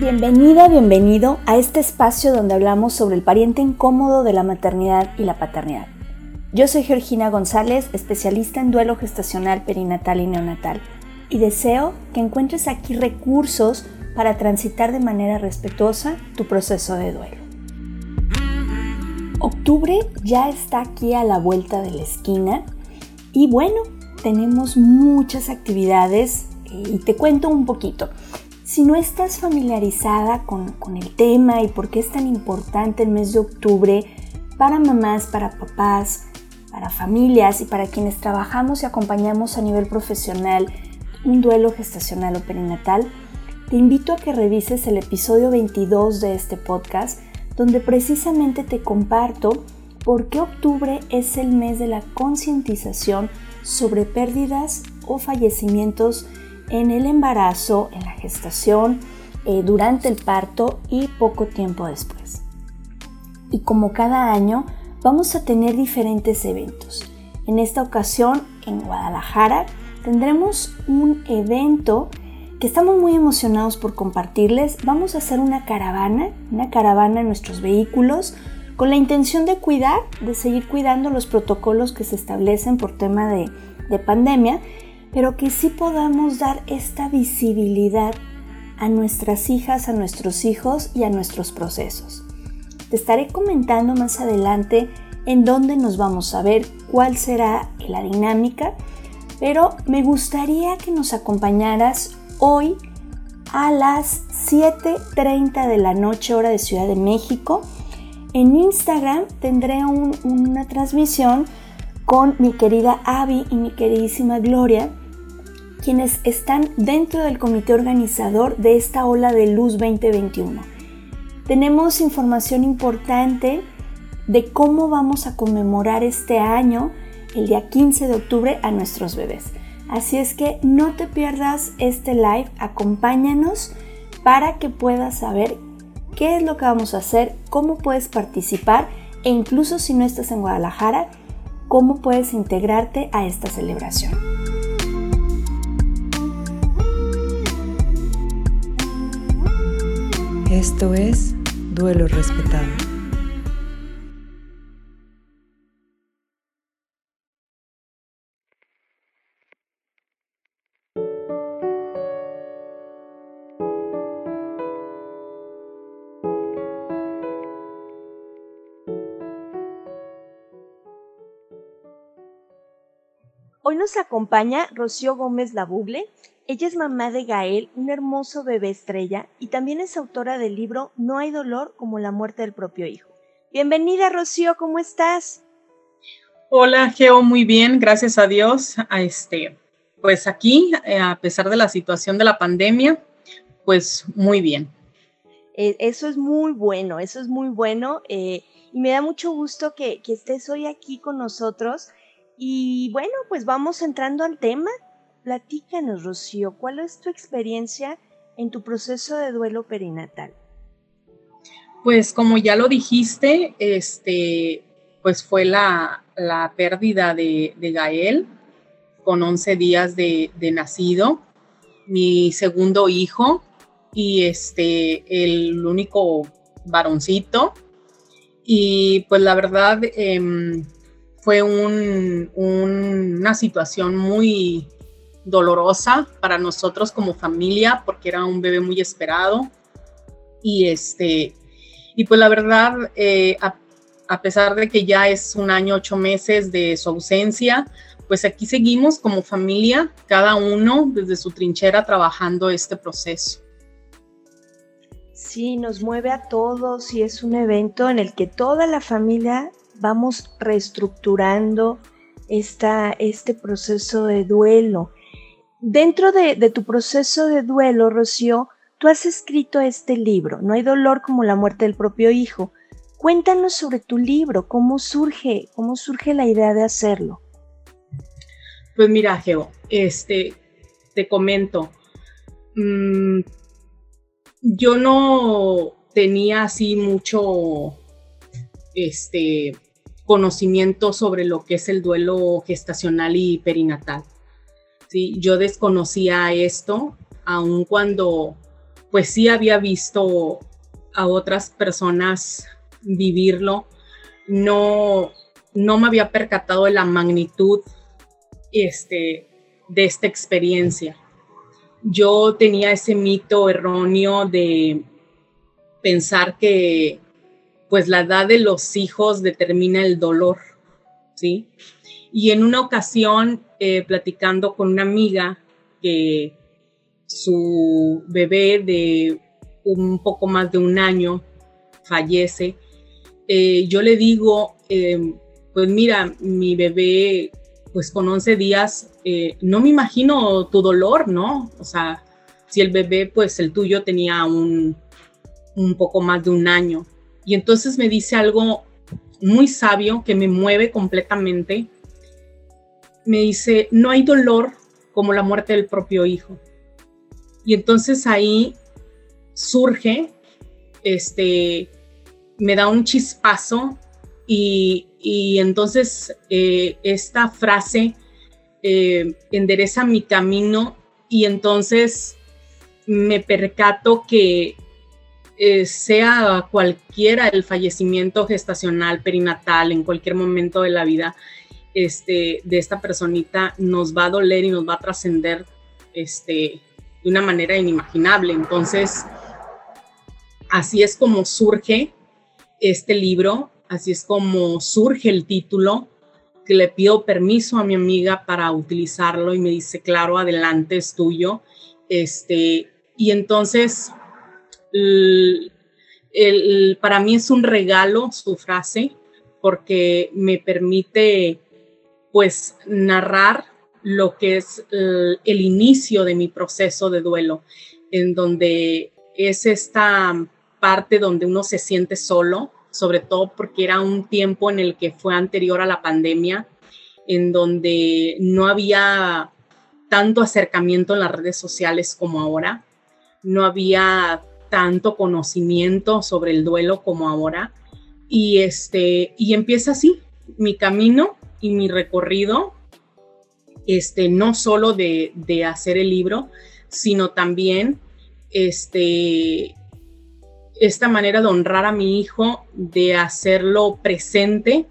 Bienvenida, bienvenido a este espacio donde hablamos sobre el pariente incómodo de la maternidad y la paternidad. Yo soy Georgina González, especialista en duelo gestacional, perinatal y neonatal, y deseo que encuentres aquí recursos para transitar de manera respetuosa tu proceso de duelo. Octubre ya está aquí a la vuelta de la esquina y bueno, tenemos muchas actividades eh, y te cuento un poquito. Si no estás familiarizada con, el tema y por qué es tan importante el mes de octubre para mamás, para papás, para familias y para quienes trabajamos y acompañamos a nivel profesional un duelo gestacional o perinatal, te invito a que revises el episodio 22 de este podcast donde precisamente te comparto por qué octubre es el mes de la concientización sobre pérdidas o fallecimientos en el embarazo, en la gestación, eh, durante el parto y poco tiempo después. Y como cada año, vamos a tener diferentes eventos. En esta ocasión, en Guadalajara, tendremos un evento que estamos muy emocionados por compartirles. Vamos a hacer una caravana, una caravana en nuestros vehículos, con la intención de cuidar, de seguir cuidando los protocolos que se establecen por tema de, de pandemia, pero que sí podamos dar esta visibilidad a nuestras hijas, a nuestros hijos y a nuestros procesos. Te estaré comentando más adelante en dónde nos vamos a ver, cuál será la dinámica, pero me gustaría que nos acompañaras hoy a las 7.30 de la noche hora de Ciudad de México. En Instagram tendré una transmisión con mi querida Abby y mi queridísima Gloria, quienes están dentro del comité organizador de esta ola de luz 2021. Tenemos información importante de cómo vamos a conmemorar este año, el día 15 de octubre, a nuestros bebés. Así es que no te pierdas este live, acompáñanos para que puedas saber qué es lo que vamos a hacer, cómo puedes participar e incluso si no estás en Guadalajara, cómo puedes integrarte a esta celebración. Esto es Duelo Respetado. Hoy nos acompaña Rocío Gómez Labugle. Ella es mamá de Gael, un hermoso bebé estrella, y también es autora del libro No hay dolor como la muerte del propio hijo. Bienvenida, Rocío, ¿cómo estás? Hola, Geo, muy bien, gracias a Dios. A este, pues aquí, eh, a pesar de la situación de la pandemia, pues muy bien. Eh, eso es muy bueno, eso es muy bueno. Eh, y me da mucho gusto que, que estés hoy aquí con nosotros y bueno, pues vamos entrando al tema. Platícanos, Rocío, ¿cuál es tu experiencia en tu proceso de duelo perinatal? Pues como ya lo dijiste, este, pues fue la, pérdida de, Gael con 11 días de, nacido, mi segundo hijo y este, el único varoncito. Y pues la verdad, em, fue una situación muy dolorosa para nosotros como familia porque era un bebé muy esperado. Y este y pues la verdad eh, a, a, pesar de que ya es un año ocho meses de su ausencia pues aquí seguimos como familia cada uno desde su trinchera trabajando este proceso. Sí, nos mueve a todos y es un evento en el que toda la familia vamos reestructurando esta, este proceso de duelo. Dentro de, tu proceso de duelo, Rocío, tú has escrito este libro, No hay dolor como la muerte del propio hijo. Cuéntanos sobre tu libro, cómo surge, cómo surge la idea de hacerlo. Pues mira, Geo, este, te comento, mm, yo no tenía así mucho, este, conocimiento sobre lo que es el duelo gestacional y perinatal. ¿sí? Yo desconocía esto, aun cuando pues sí había visto a otras personas vivirlo, no, no me había percatado de la magnitud este, de esta experiencia. Yo tenía ese mito erróneo de pensar que pues la edad de los hijos determina el dolor, ¿sí? Y en una ocasión, eh, platicando con una amiga que su bebé de un poco más de un año fallece, eh, yo le digo, eh, pues mira, mi bebé, pues con 11 días, no me imagino tu dolor, ¿no? O sea, si el bebé, pues el tuyo tenía un, un poco más de un año. Y entonces me dice algo muy sabio que me mueve completamente. Me dice, no hay dolor como la muerte del propio hijo. Y entonces ahí surge, este, me da un chispazo y, entonces eh, esta frase eh, endereza mi camino y entonces me percato que eh, sea cualquiera el fallecimiento gestacional, perinatal, en cualquier momento de la vida este, de esta personita, nos va a doler y nos va a trascender este, de una manera inimaginable. Entonces, así es como surge este libro, así es como surge el título, que le pido permiso a mi amiga para utilizarlo y me dice, claro, adelante, es tuyo. Este, y entonces para mí es un regalo su frase porque me permite pues narrar lo que es el, el, inicio de mi proceso de duelo, en donde es esta parte donde uno se siente solo, sobre todo porque era un tiempo en el que fue anterior a la pandemia, en donde no había tanto acercamiento en las redes sociales como ahora, no había tanto conocimiento sobre el duelo como ahora. Y, este, y empieza así mi camino y mi recorrido, este, no solo de, de hacer el libro, sino también este, esta manera de honrar a mi hijo, de hacerlo presente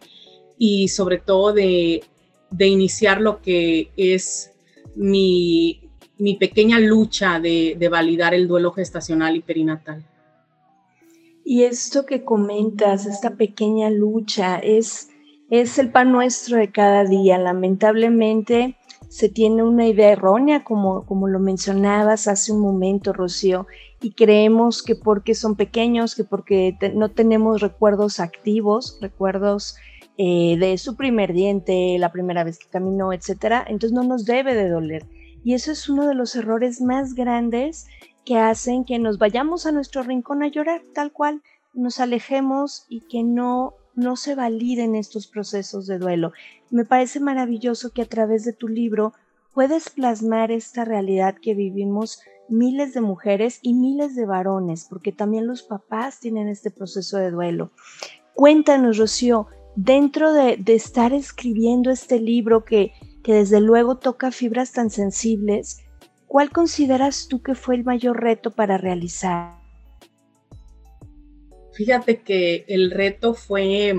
y sobre todo de, de iniciar lo que es mi, mi pequeña lucha de, validar el duelo gestacional y perinatal. Y esto que comentas, esta pequeña lucha, es, es el pan nuestro de cada día. Lamentablemente se tiene una idea errónea, como, como lo mencionabas hace un momento, Rocío, y creemos que porque son pequeños, que porque no tenemos recuerdos activos, recuerdos eh, de su primer diente, la primera vez que caminó, etcétera, entonces no nos debe de doler. Y eso es uno de los errores más grandes que hacen que nos vayamos a nuestro rincón a llorar, tal cual, nos alejemos y que no no se validen estos procesos de duelo. Me parece maravilloso que a través de tu libro puedes plasmar esta realidad que vivimos miles de mujeres y miles de varones, porque también los papás tienen este proceso de duelo. Cuéntanos, Rocío, dentro de, de estar escribiendo este libro que desde luego toca fibras tan sensibles, ¿cuál consideras tú que fue el mayor reto para realizar? Fíjate que el reto fue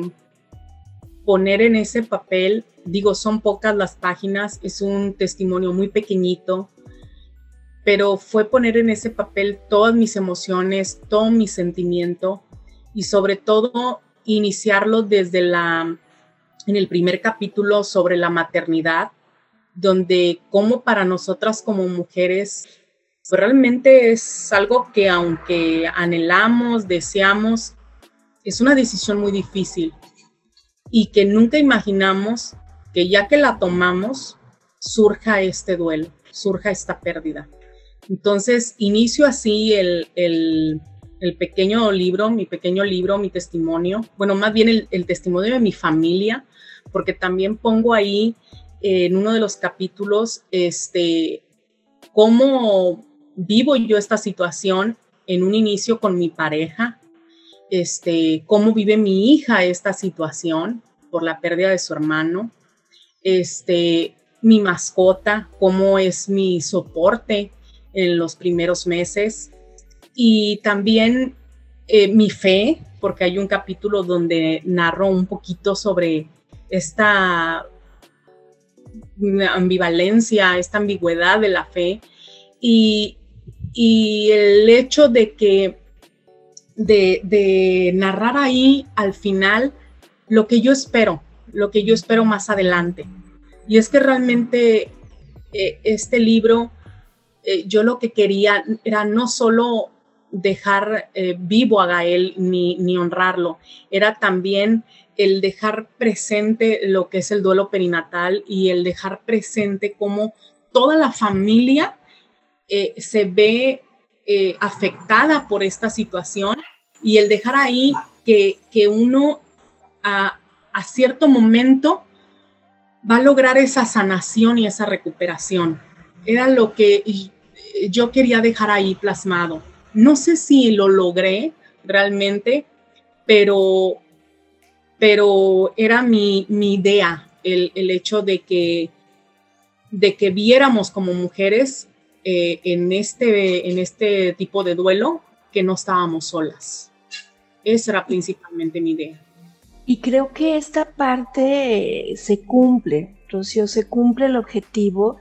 poner en ese papel, digo, son pocas las páginas, es un testimonio muy pequeñito, pero fue poner en ese papel todas mis emociones, todo mi sentimiento y sobre todo iniciarlo desde la en el primer capítulo sobre la maternidad, donde como para nosotras como mujeres, pues realmente es algo que aunque anhelamos, deseamos, es una decisión muy difícil y que nunca imaginamos que ya que la tomamos, surja este duelo, surja esta pérdida. Entonces, inicio así el, el, pequeño libro, mi pequeño libro, mi testimonio, bueno, más bien el, el testimonio de mi familia, porque también pongo ahí en uno de los capítulos este, cómo vivo yo esta situación en un inicio con mi pareja, este, cómo vive mi hija esta situación por la pérdida de su hermano, este, mi mascota, cómo es mi soporte en los primeros meses, y también eh, mi fe, porque hay un capítulo donde narro un poquito sobre esta ambivalencia, esta ambigüedad de la fe y, el hecho de que de, narrar ahí al final lo que yo espero, lo que yo espero más adelante. Y es que realmente eh, este libro, eh, yo lo que quería era no solo dejar eh, vivo a Gael ni, ni, honrarlo, era también el dejar presente lo que es el duelo perinatal y el dejar presente cómo toda la familia eh, se ve eh, afectada por esta situación y el dejar ahí que, uno a, a cierto momento va a lograr esa sanación y esa recuperación. Era lo que yo quería dejar ahí plasmado no sé si lo logré realmente, pero, pero era mi, idea, el, hecho de que, de que viéramos como mujeres eh, en, este, en este tipo de duelo que no estábamos solas. Esa era principalmente mi idea. Y creo que esta parte se cumple, Rocío, se cumple el objetivo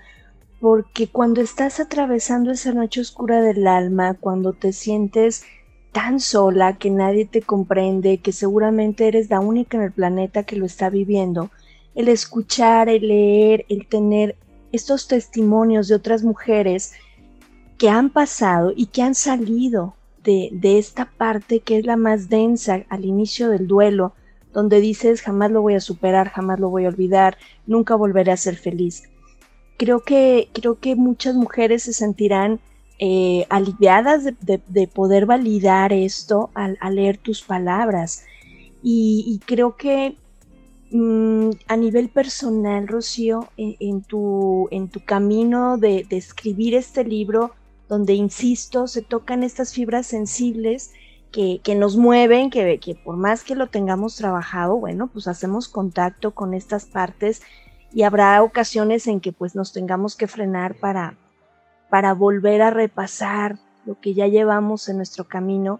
porque cuando estás atravesando esa noche oscura del alma, cuando te sientes tan sola que nadie te comprende, que seguramente eres la única en el planeta que lo está viviendo, el escuchar, el leer, el tener estos testimonios de otras mujeres que han pasado y que han salido de, de, esta parte que es la más densa al inicio del duelo, donde dices jamás lo voy a superar, jamás lo voy a olvidar, nunca volveré a ser feliz creo que, creo que muchas mujeres se sentirán eh, aliviadas de, poder validar esto al, leer tus palabras. Y, creo que mm, a nivel personal, Rocío, en, tu, en tu camino de, escribir este libro, donde, insisto, se tocan estas fibras sensibles que, nos mueven, que, que por más que lo tengamos trabajado, bueno, pues hacemos contacto con estas partes y habrá ocasiones en que pues nos tengamos que frenar para, para volver a repasar lo que ya llevamos en nuestro camino.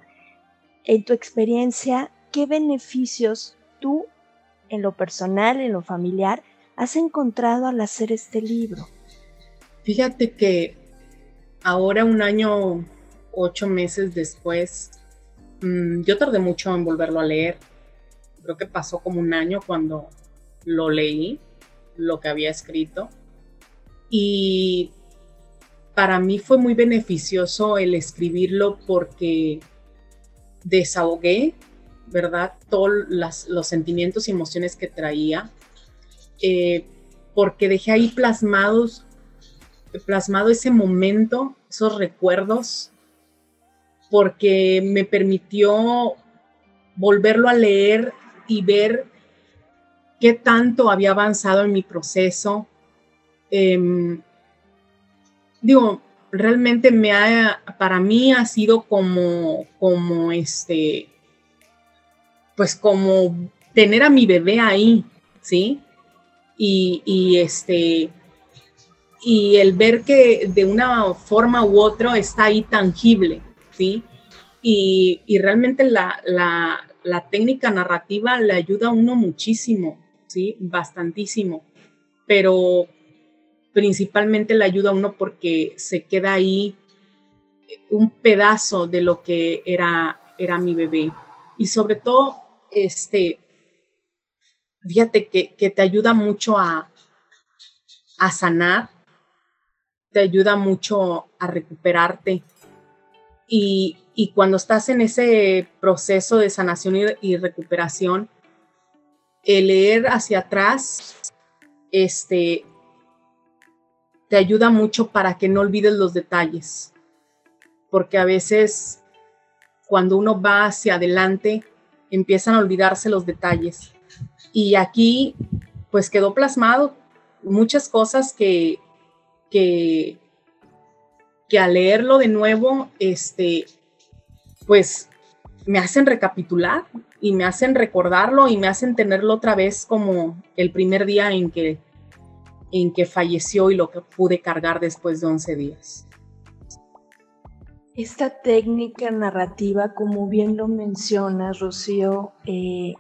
En tu experiencia, ¿qué beneficios tú en lo personal, en lo familiar, has encontrado al hacer este libro? Fíjate que ahora un año, ocho meses después, mm, yo tardé mucho en volverlo a leer. Creo que pasó como un año cuando lo leí lo que había escrito. Y para mí fue muy beneficioso el escribirlo porque desahogué, ¿verdad? Todos los sentimientos y emociones que traía, eh, porque dejé ahí plasmados, plasmado ese momento, esos recuerdos, porque me permitió volverlo a leer y ver qué tanto había avanzado en mi proceso. Em, digo, realmente me ha, para mí ha sido como, como este, pues como tener a mi bebé ahí, ¿sí? Y, este, y el ver que de una forma u otra está ahí tangible, ¿sí? Y, realmente la, la, técnica narrativa le ayuda a uno muchísimo ¿sí? Bastantísimo. Pero principalmente le ayuda a uno porque se queda ahí un pedazo de lo que era, era mi bebé. Y sobre todo, este, fíjate que, te ayuda mucho a, a sanar, te ayuda mucho a recuperarte. Y, cuando estás en ese proceso de sanación y recuperación, el leer hacia atrás, este, te ayuda mucho para que no olvides los detalles, porque a veces cuando uno va hacia adelante empiezan a olvidarse los detalles. Y aquí pues quedó plasmado muchas cosas que, que, que al leerlo de nuevo, este, pues me hacen recapitular y me hacen recordarlo y me hacen tenerlo otra vez como el primer día en que, en que falleció y lo que pude cargar después de 11 días. Esta técnica narrativa, como bien lo mencionas, Rocío, eh,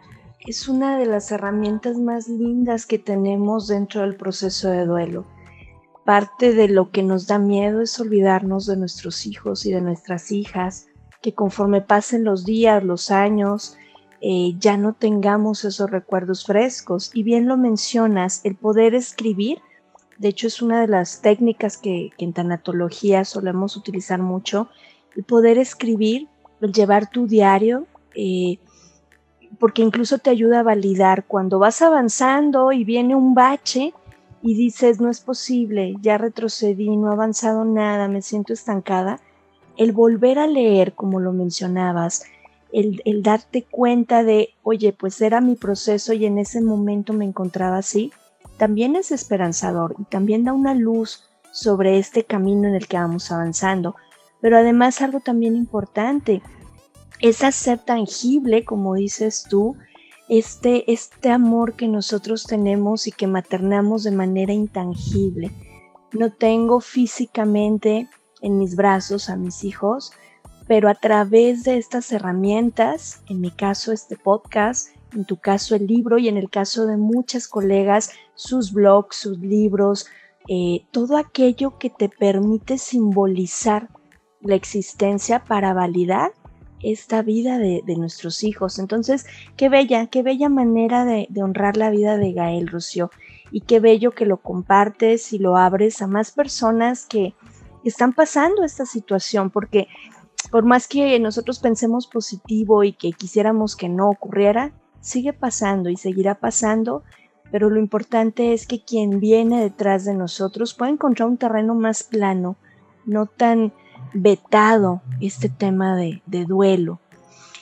es una de las herramientas más lindas que tenemos dentro del proceso de duelo. Parte de lo que nos da miedo es olvidarnos de nuestros hijos y de nuestras hijas, que conforme pasen los días, los años, eh, ya no tengamos esos recuerdos frescos. Y bien lo mencionas, el poder escribir, de hecho es una de las técnicas que, en tanatología solemos utilizar mucho, el poder escribir, el llevar tu diario, eh, porque incluso te ayuda a validar cuando vas avanzando y viene un bache y dices, no es posible, ya retrocedí, no he avanzado nada, me siento estancada, el volver a leer, como lo mencionabas, el, darte cuenta de, oye, pues era mi proceso y en ese momento me encontraba así, también es esperanzador y también da una luz sobre este camino en el que vamos avanzando. Pero además algo también importante, es hacer tangible, como dices tú, este, este amor que nosotros tenemos y que maternamos de manera intangible. No tengo físicamente en mis brazos a mis hijos, pero a través de estas herramientas, en mi caso este podcast, en tu caso el libro y en el caso de muchas colegas, sus blogs, sus libros, eh, todo aquello que te permite simbolizar la existencia para validar esta vida de, nuestros hijos. Entonces, qué bella, qué bella manera de, honrar la vida de Gael Rocio y qué bello que lo compartes y lo abres a más personas que están pasando esta situación, porque por más que nosotros pensemos positivo y que quisiéramos que no ocurriera, sigue pasando y seguirá pasando, pero lo importante es que quien viene detrás de nosotros pueda encontrar un terreno más plano, no tan vetado este tema de, duelo.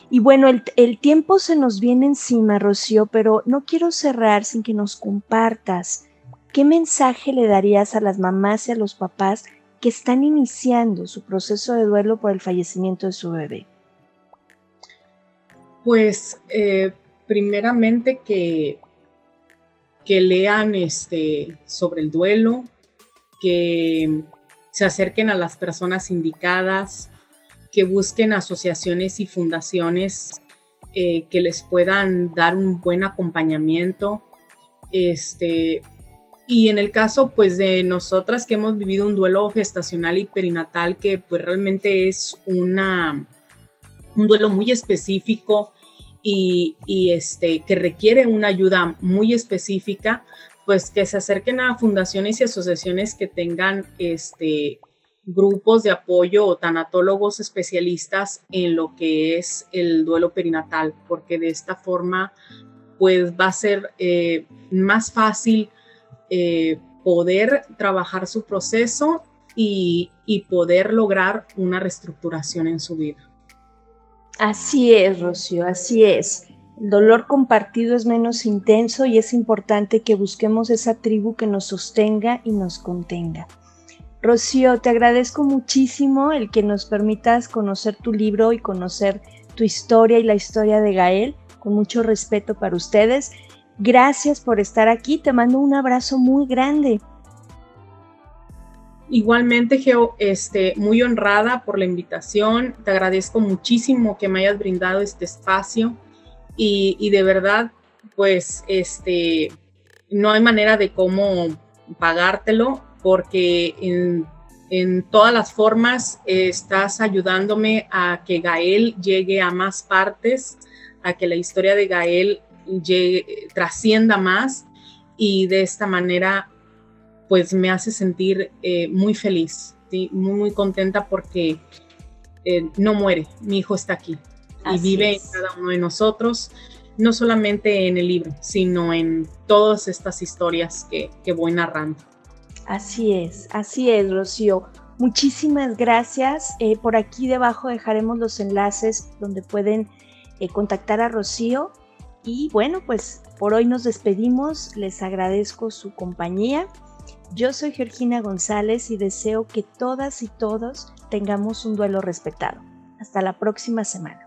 Y bueno, el, el, tiempo se nos viene encima, Rocío, pero no quiero cerrar sin que nos compartas qué mensaje le darías a las mamás y a los papás que están iniciando su proceso de duelo por el fallecimiento de su bebé? Pues eh, primeramente que, que lean este, sobre el duelo, que se acerquen a las personas indicadas, que busquen asociaciones y fundaciones eh, que les puedan dar un buen acompañamiento. Este, y en el caso, pues, de nosotras que hemos vivido un duelo gestacional y perinatal, que pues realmente es una, un duelo muy específico y, y este, que requiere una ayuda muy específica, pues que se acerquen a fundaciones y asociaciones que tengan este, grupos de apoyo o tanatólogos especialistas en lo que es el duelo perinatal, porque de esta forma, pues va a ser eh, más fácil eh, poder trabajar su proceso y, poder lograr una reestructuración en su vida. Así es, Rocío, así es. El dolor compartido es menos intenso y es importante que busquemos esa tribu que nos sostenga y nos contenga. Rocío, te agradezco muchísimo el que nos permitas conocer tu libro y conocer tu historia y la historia de Gael, con mucho respeto para ustedes. Gracias por estar aquí. Te mando un abrazo muy grande. Igualmente, Geo, este, muy honrada por la invitación. Te agradezco muchísimo que me hayas brindado este espacio y, de verdad, pues, este, no hay manera de cómo pagártelo porque en, en todas las formas estás ayudándome a que Gael llegue a más partes, a que la historia de Gael trascienda más y de esta manera pues me hace sentir eh, muy feliz, muy, muy contenta porque eh, no muere, mi hijo está aquí y vive en cada uno de nosotros, no solamente en el libro, sino en todas estas historias que, que voy narrando. Así es, así es, Rocío. Muchísimas gracias. Eh, por aquí debajo dejaremos los enlaces donde pueden contactar a Rocío y bueno, pues por hoy nos despedimos, les agradezco su compañía. Yo soy Georgina González y deseo que todas y todos tengamos un duelo respetado. Hasta la próxima semana.